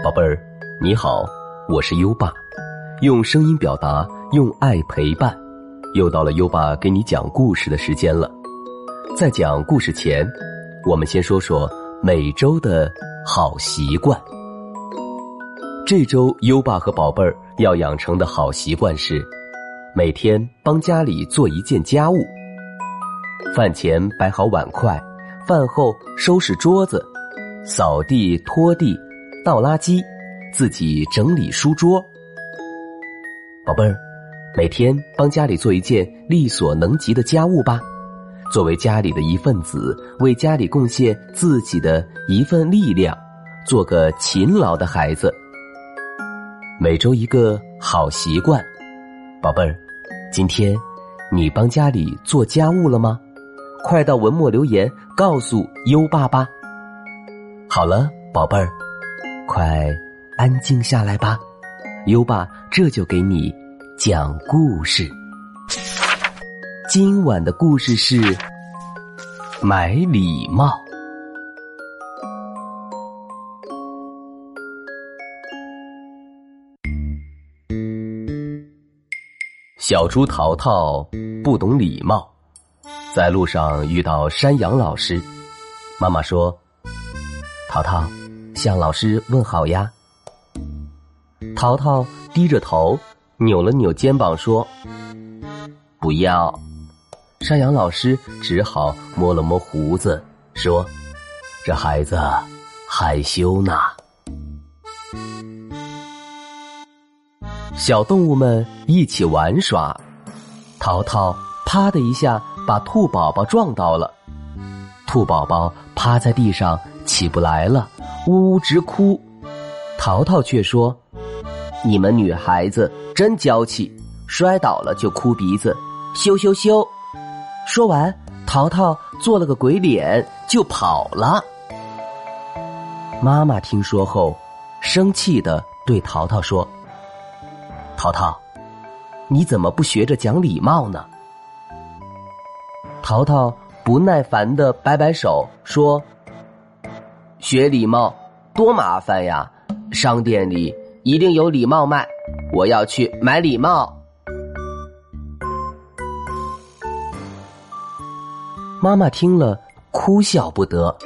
宝贝儿，你好，我是优爸，用声音表达，用爱陪伴，又到了优爸给你讲故事的时间了。在讲故事前，我们先说说每周的好习惯。这周优爸和宝贝儿要养成的好习惯是，每天帮家里做一件家务。饭前摆好碗筷，饭后收拾桌子，扫地拖地。倒垃圾，自己整理书桌。宝贝儿，每天帮家里做一件力所能及的家务吧。作为家里的一份子，为家里贡献自己的一份力量，做个勤劳的孩子。每周一个好习惯，宝贝儿，今天你帮家里做家务了吗？快到文末留言告诉优爸爸。好了，宝贝儿。快安静下来吧，优爸这就给你讲故事。今晚的故事是买礼貌。小猪淘淘不懂礼貌，在路上遇到山羊老师，妈妈说：“淘淘。”向老师问好呀。淘淘低着头，扭了扭肩膀说：“不要。”山羊老师只好摸了摸胡子，说：“这孩子害羞呢。”小动物们一起玩耍，淘淘啪的一下把兔宝宝撞到了，兔宝宝趴在地上起不来了。呜呜直哭，淘淘却说：“你们女孩子真娇气，摔倒了就哭鼻子，羞羞羞。”说完，淘淘做了个鬼脸就跑了。妈妈听说后，生气的对淘淘说：“淘淘，你怎么不学着讲礼貌呢？”淘淘不耐烦的摆摆手说。学礼貌多麻烦呀！商店里一定有礼貌卖，我要去买礼貌。妈妈听了哭笑不得，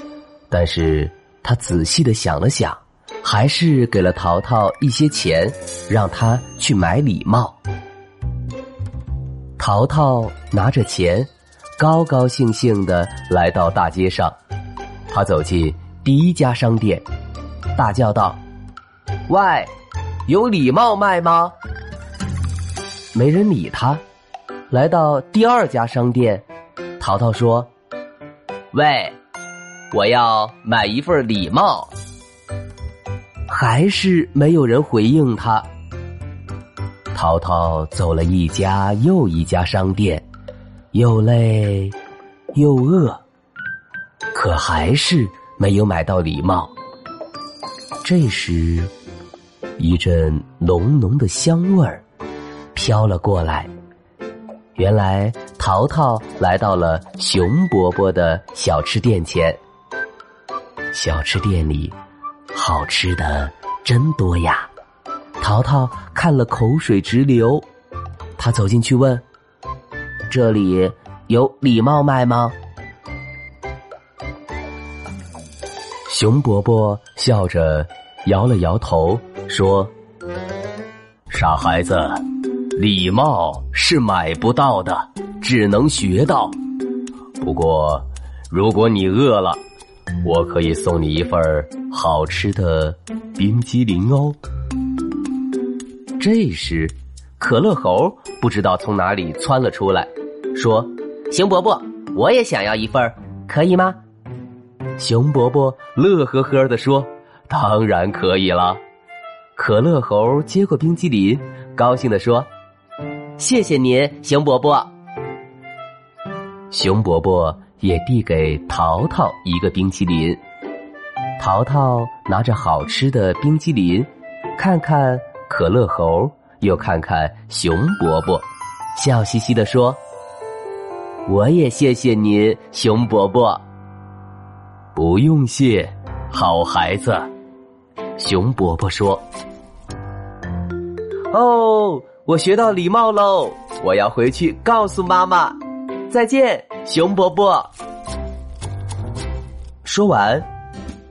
但是她仔细的想了想，还是给了淘淘一些钱，让他去买礼貌。淘淘拿着钱，高高兴兴的来到大街上，他走进。第一家商店，大叫道：“喂，有礼帽卖吗？”没人理他。来到第二家商店，淘淘说：“喂，我要买一份礼帽。”还是没有人回应他。淘淘走了一家又一家商店，又累又饿，可还是。没有买到礼帽。这时，一阵浓浓的香味儿飘了过来。原来，淘淘来到了熊伯伯的小吃店前。小吃店里，好吃的真多呀！淘淘看了口水直流。他走进去问：“这里有礼帽卖吗？”熊伯伯笑着摇了摇头，说：“傻孩子，礼貌是买不到的，只能学到。不过，如果你饿了，我可以送你一份好吃的冰激凌哦。”这时，可乐猴不知道从哪里窜了出来，说：“熊伯伯，我也想要一份，可以吗？”熊伯伯乐呵呵的说：“当然可以了。”可乐猴接过冰激凌，高兴的说：“谢谢您，熊伯伯。”熊伯伯也递给淘淘一个冰淇淋。淘淘拿着好吃的冰激凌，看看可乐猴，又看看熊伯伯，笑嘻嘻的说：“我也谢谢您，熊伯伯。”不用谢，好孩子。熊伯伯说：“哦，我学到礼貌喽，我要回去告诉妈妈。再见，熊伯伯。”说完，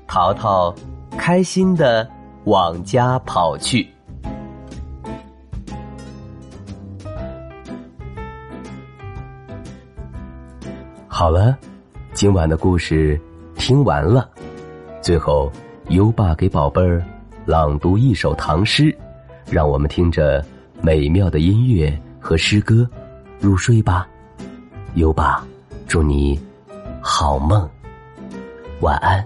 淘淘开心的往家跑去。好了，今晚的故事听完了。最后，优爸给宝贝儿朗读一首唐诗，让我们听着美妙的音乐和诗歌入睡吧。优爸，祝你好梦，晚安。《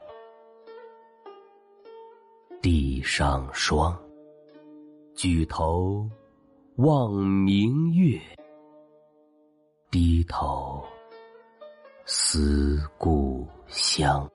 地上霜，举头望明月，低头思故乡。